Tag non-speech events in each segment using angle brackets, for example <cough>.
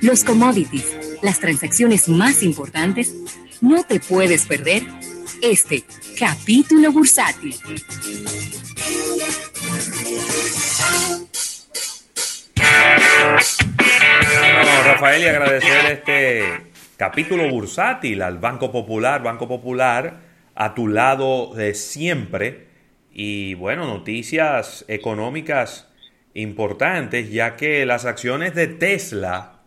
los commodities, las transacciones más importantes, no te puedes perder este capítulo bursátil. Rafael, y agradecer este capítulo bursátil al Banco Popular, Banco Popular, a tu lado de siempre. Y bueno, noticias económicas importantes, ya que las acciones de Tesla,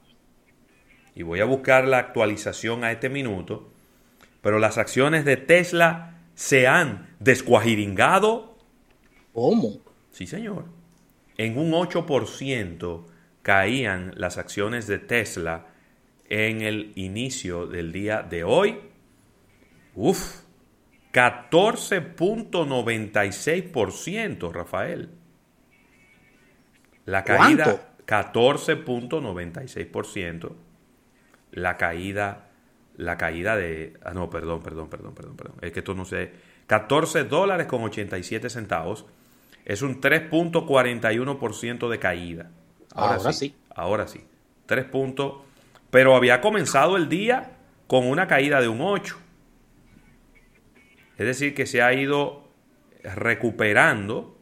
y voy a buscar la actualización a este minuto, pero las acciones de Tesla se han descuajiringado. ¿Cómo? Sí, señor. En un 8% caían las acciones de Tesla en el inicio del día de hoy. Uf, 14.96%, Rafael. La caída 14.96%. La caída la caída de ah no, perdón, perdón, perdón, perdón, perdón. Es que esto no sé. 14 dólares con 87 centavos. Es un 3.41% de caída. Ahora, sí, Ahora sí. 3 puntos. Pero había comenzado el día con una caída de un 8. Es decir, que se ha ido recuperando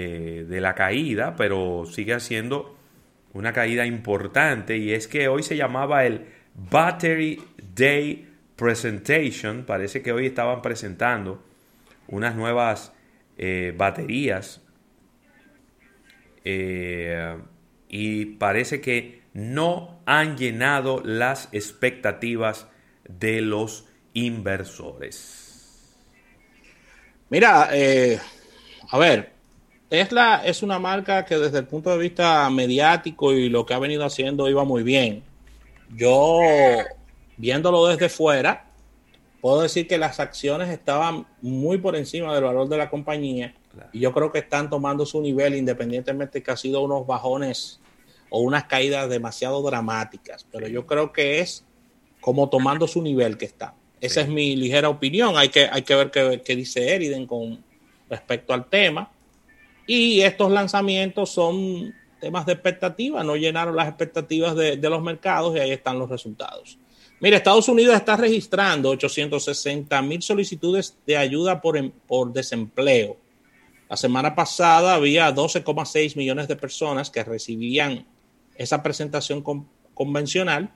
eh, de la caída, pero sigue haciendo una caída importante. Y es que hoy se llamaba el Battery Day Presentation. Parece que hoy estaban presentando unas nuevas eh, baterías. Eh, y parece que no han llenado las expectativas de los inversores. Mira, a ver, Tesla es una marca que desde el punto de vista mediático y lo que ha venido haciendo iba muy bien. Yo, viéndolo desde fuera, puedo decir que las acciones estaban muy por encima del valor de la compañía claro. y yo creo que están tomando su nivel independientemente que ha sido unos bajones o unas caídas demasiado dramáticas, pero yo creo que es como tomando su nivel que está. Esa sí. es mi ligera opinión. Hay que, hay que ver qué, qué dice Eriden con respecto al tema. Y estos lanzamientos son temas de expectativa, no llenaron las expectativas de, los mercados y ahí están los resultados. Mire, Estados Unidos está registrando 860 mil solicitudes de ayuda por, em, por desempleo. La semana pasada había 12,6 millones de personas que recibían esa presentación con, convencional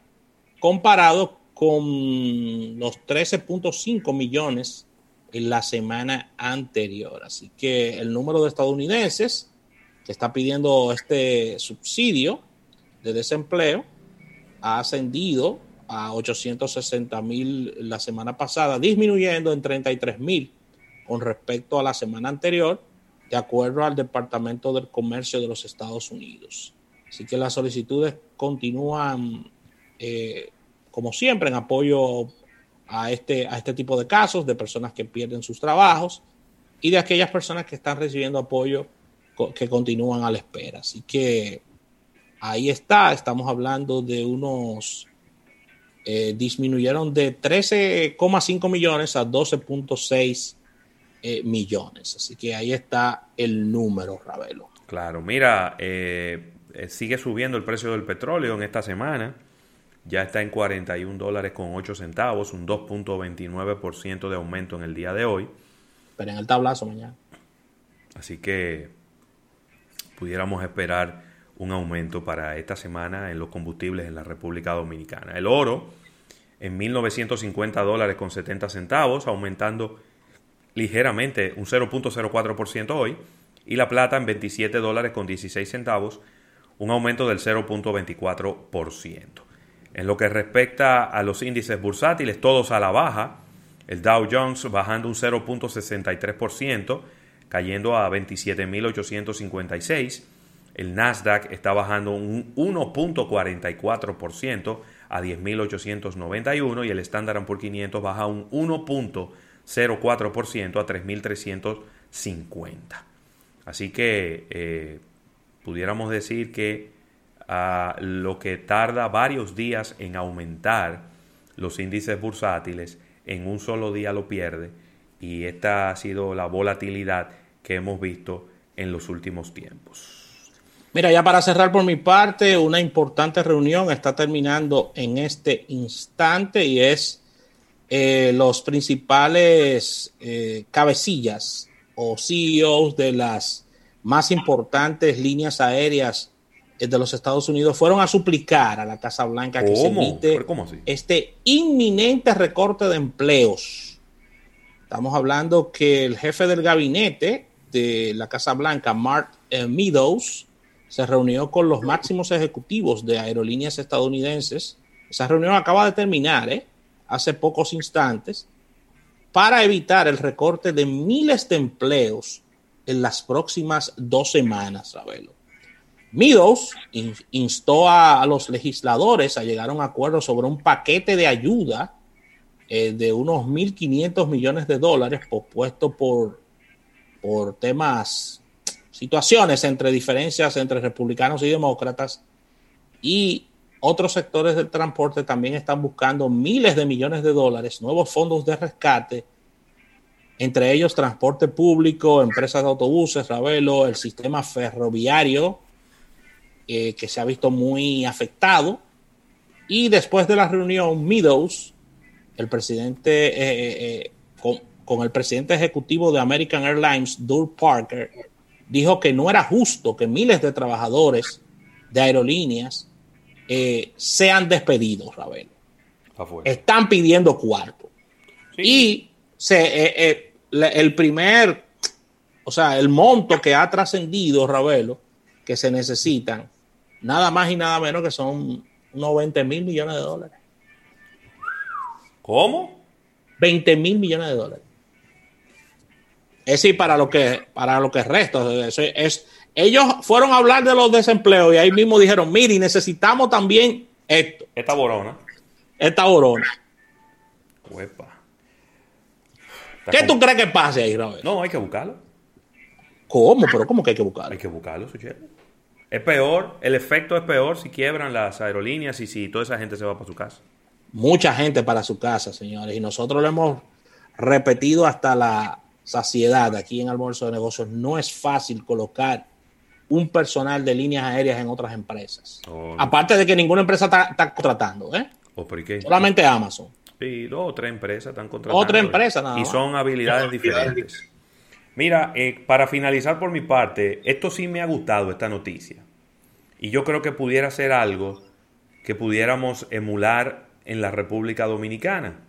comparado con los 13.5 millones en la semana anterior. Así que el número de estadounidenses que está pidiendo este subsidio de desempleo ha ascendido a 860 mil la semana pasada, disminuyendo en 33 mil con respecto a la semana anterior, de acuerdo al Departamento del Comercio de los Estados Unidos. Así que las solicitudes continúan, eh, como siempre, en apoyo a este, a este tipo de casos de personas que pierden sus trabajos y de aquellas personas que están recibiendo apoyo que continúan a la espera. Así que ahí está, estamos hablando de unos, eh, disminuyeron de 13,5 millones a 12.6 eh, millones. Así que ahí está el número, Ravelo. Claro, mira, eh, sigue subiendo el precio del petróleo en esta semana. Ya está en 41 dólares con 8 centavos, un 2.29% de aumento en el día de hoy. Pero en el tablazo mañana. Así que pudiéramos esperar un aumento para esta semana en los combustibles en la República Dominicana. El oro en 1.950 dólares con 70 centavos, aumentando ligeramente un 0.04% hoy, y la plata en 27 dólares con 16 centavos, un aumento del 0.24%. En lo que respecta a los índices bursátiles, todos a la baja, el Dow Jones bajando un 0.63%, cayendo a 27.856. El Nasdaq está bajando un 1.44% a 10.891 y el Standard Poor's 500 baja un 1.04% a 3.350. Así que eh, pudiéramos decir que a lo que tarda varios días en aumentar los índices bursátiles, en un solo día lo pierde y esta ha sido la volatilidad que hemos visto en los últimos tiempos. Mira, ya para cerrar por mi parte, una importante reunión está terminando en este instante y es eh, los principales eh, cabecillas o CEOs de las más importantes líneas aéreas de los Estados Unidos fueron a suplicar a la Casa Blanca que se emite este inminente recorte de empleos. Estamos hablando que el jefe del gabinete de la Casa Blanca, Mark Meadows, se reunió con los máximos ejecutivos de aerolíneas estadounidenses. Esa reunión acaba de terminar, ¿eh? hace pocos instantes, para evitar el recorte de miles de empleos en las próximas dos semanas, Ravelo. Meadows instó a, los legisladores a llegar a un acuerdo sobre un paquete de ayuda eh, de unos 1.500 millones de dólares pospuesto por, por temas situaciones entre diferencias entre republicanos y demócratas. Y otros sectores del transporte también están buscando miles de millones de dólares, nuevos fondos de rescate, entre ellos transporte público, empresas de autobuses, Ravelo, el sistema ferroviario, eh, que se ha visto muy afectado. Y después de la reunión, Meadows, el presidente, eh, eh, con, con, el presidente ejecutivo de American Airlines, Doug Parker, dijo que no era justo que miles de trabajadores de aerolíneas eh, sean despedidos, Ravel. Están pidiendo cuarto. Y se, eh, eh, el primer, o sea, el monto que ha trascendido, Ravelo, que se necesitan, nada más y nada menos que son unos 20 mil millones de dólares. ¿Cómo? 20 mil millones de dólares. Es decir, para lo que, para lo que resta. Es, ellos fueron a hablar de los desempleos y ahí mismo dijeron, mire, necesitamos también esto. Esta borona. Esta borona. ¿Qué tú crees que pase ahí, Robert? No, hay que buscarlo. ¿Cómo? ¿Pero cómo que hay que buscarlo? Hay que buscarlo, Es peor, el efecto es peor si quiebran las aerolíneas y si toda esa gente se va para su casa. Mucha gente para su casa, señores. Y nosotros lo hemos repetido hasta la saciedad aquí en Almuerzo de Negocios, no es fácil colocar un personal de líneas aéreas en otras empresas. Oh, Aparte de que ninguna empresa está, contratando, ¿eh? Oh, Solamente Amazon. Sí, dos o tres empresas están contratando. Otra empresa, nada Y son habilidades diferentes. Mira, eh, para finalizar por mi parte, esto sí me ha gustado, esta noticia. Y yo creo que pudiera ser algo que pudiéramos emular en la República Dominicana.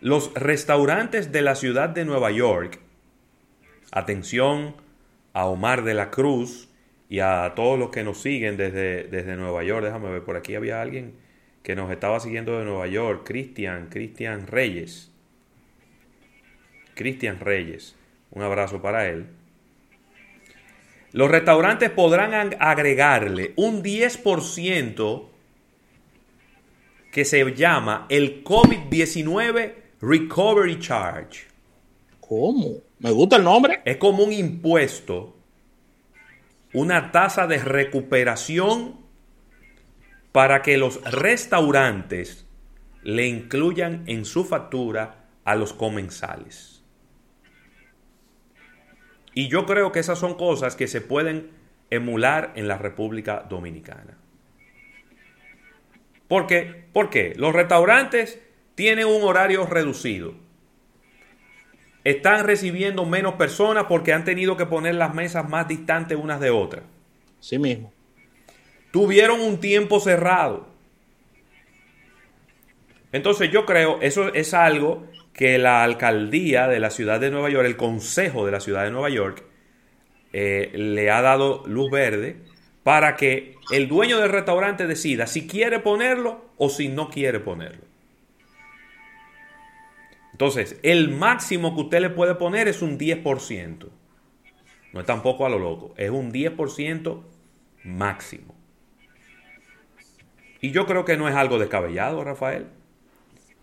Los restaurantes de la ciudad de Nueva York, atención a Omar de la Cruz y a todos los que nos siguen desde, desde Nueva York, déjame ver, por aquí había alguien que nos estaba siguiendo de Nueva York, Cristian, Cristian Reyes. Cristian Reyes, un abrazo para él. Los restaurantes podrán agregarle un 10% que se llama el COVID-19 Recovery Charge. ¿Cómo? Me gusta el nombre. Es como un impuesto, una tasa de recuperación para que los restaurantes le incluyan en su factura a los comensales. Y yo creo que esas son cosas que se pueden emular en la República Dominicana. ¿Por qué? Porque los restaurantes tienen un horario reducido. Están recibiendo menos personas porque han tenido que poner las mesas más distantes unas de otras. Sí mismo. Tuvieron un tiempo cerrado. Entonces yo creo, eso es algo que la alcaldía de la ciudad de Nueva York, el consejo de la ciudad de Nueva York, eh, le ha dado luz verde para que el dueño del restaurante decida si quiere ponerlo o si no quiere ponerlo. Entonces, el máximo que usted le puede poner es un 10%. No es tampoco a lo loco, es un 10% máximo. Y yo creo que no es algo descabellado, Rafael.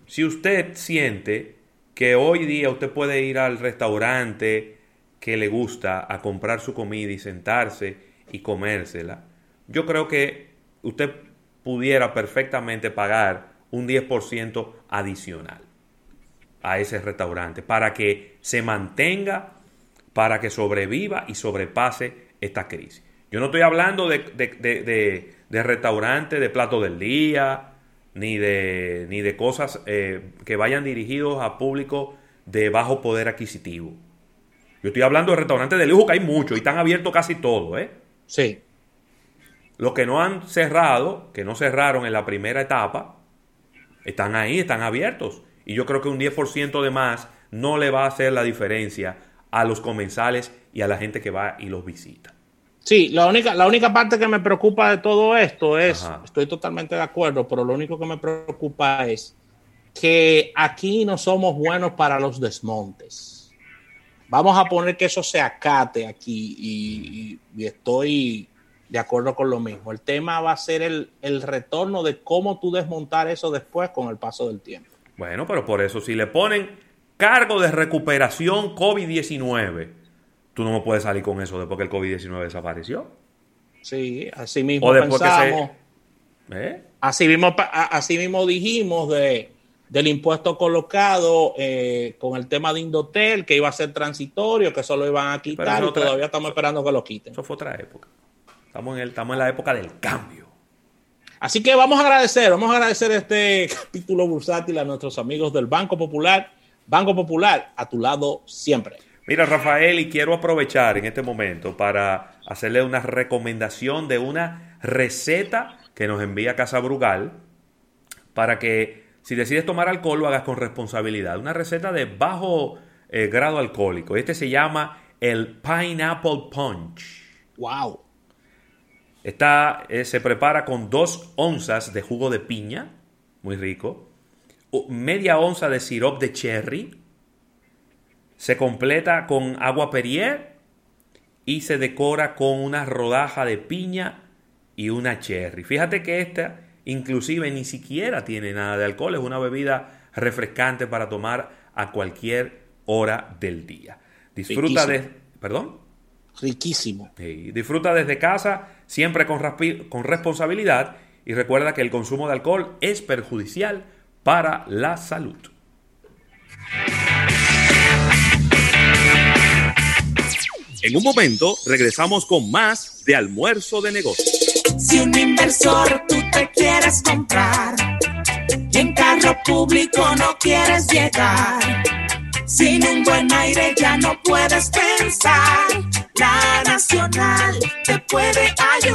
Si usted siente que hoy día usted puede ir al restaurante que le gusta a comprar su comida y sentarse y comérsela, yo creo que usted pudiera perfectamente pagar un 10% adicional a ese restaurante para que se mantenga, para que sobreviva y sobrepase esta crisis. Yo no estoy hablando de, de, restaurantes, de plato del día, ni de, ni de cosas eh, que vayan dirigidos a público de bajo poder adquisitivo. Yo estoy hablando de restaurantes de lujo que hay muchos y están abiertos casi todos, ¿eh? Sí. Los que no han cerrado, que no cerraron en la primera etapa, están ahí, están abiertos. Y yo creo que un 10% de más no le va a hacer la diferencia a los comensales y a la gente que va y los visita. Sí, la única, la única parte que me preocupa de todo esto es, estoy totalmente de acuerdo, pero lo único que me preocupa es que aquí no somos buenos para los desmontes. Vamos a poner que eso se acate aquí y, estoy de acuerdo con lo mismo. El tema va a ser el, el retorno de cómo tú desmontar eso después con el paso del tiempo. Bueno, pero por eso si le ponen cargo de recuperación COVID-19, tú no me puedes salir con eso después que el COVID-19 desapareció. Sí, así mismo pensamos. ¿Eh? Así, mismo, así mismo dijimos de, del impuesto colocado eh, con el tema de Indotel, que iba a ser transitorio, que solo iban a quitar y todavía estamos esperando que lo quiten. Eso fue otra época. Estamos en, el, estamos en la época del cambio. Así que vamos a agradecer, vamos a agradecer este <laughs> capítulo bursátil a nuestros amigos del Banco Popular. Banco Popular, a tu lado siempre. Mira, Rafael, y quiero aprovechar en este momento para hacerle una recomendación de una receta que nos envía Casa Brugal para que si decides tomar alcohol lo hagas con responsabilidad. Una receta de bajo eh, grado alcohólico. Este se llama el Pineapple Punch. ¡Wow! Esta eh, se prepara con dos onzas de jugo de piña, muy rico, media onza de sirop de cherry, se completa con agua Perrier y se decora con una rodaja de piña y una cherry. Fíjate que esta inclusive ni siquiera tiene nada de alcohol, es una bebida refrescante para tomar a cualquier hora del día. Disfruta de... ¿Perdón? Riquísimo. disfruta desde casa, siempre con, con responsabilidad y recuerda que el consumo de alcohol es perjudicial para la salud. En un momento regresamos con más de almuerzo de negocios. Si un inversor tú te quieres comprar y en carro público no quieres llegar, sin un buen aire ya no puedes pensar, la nacional te puede ayudar.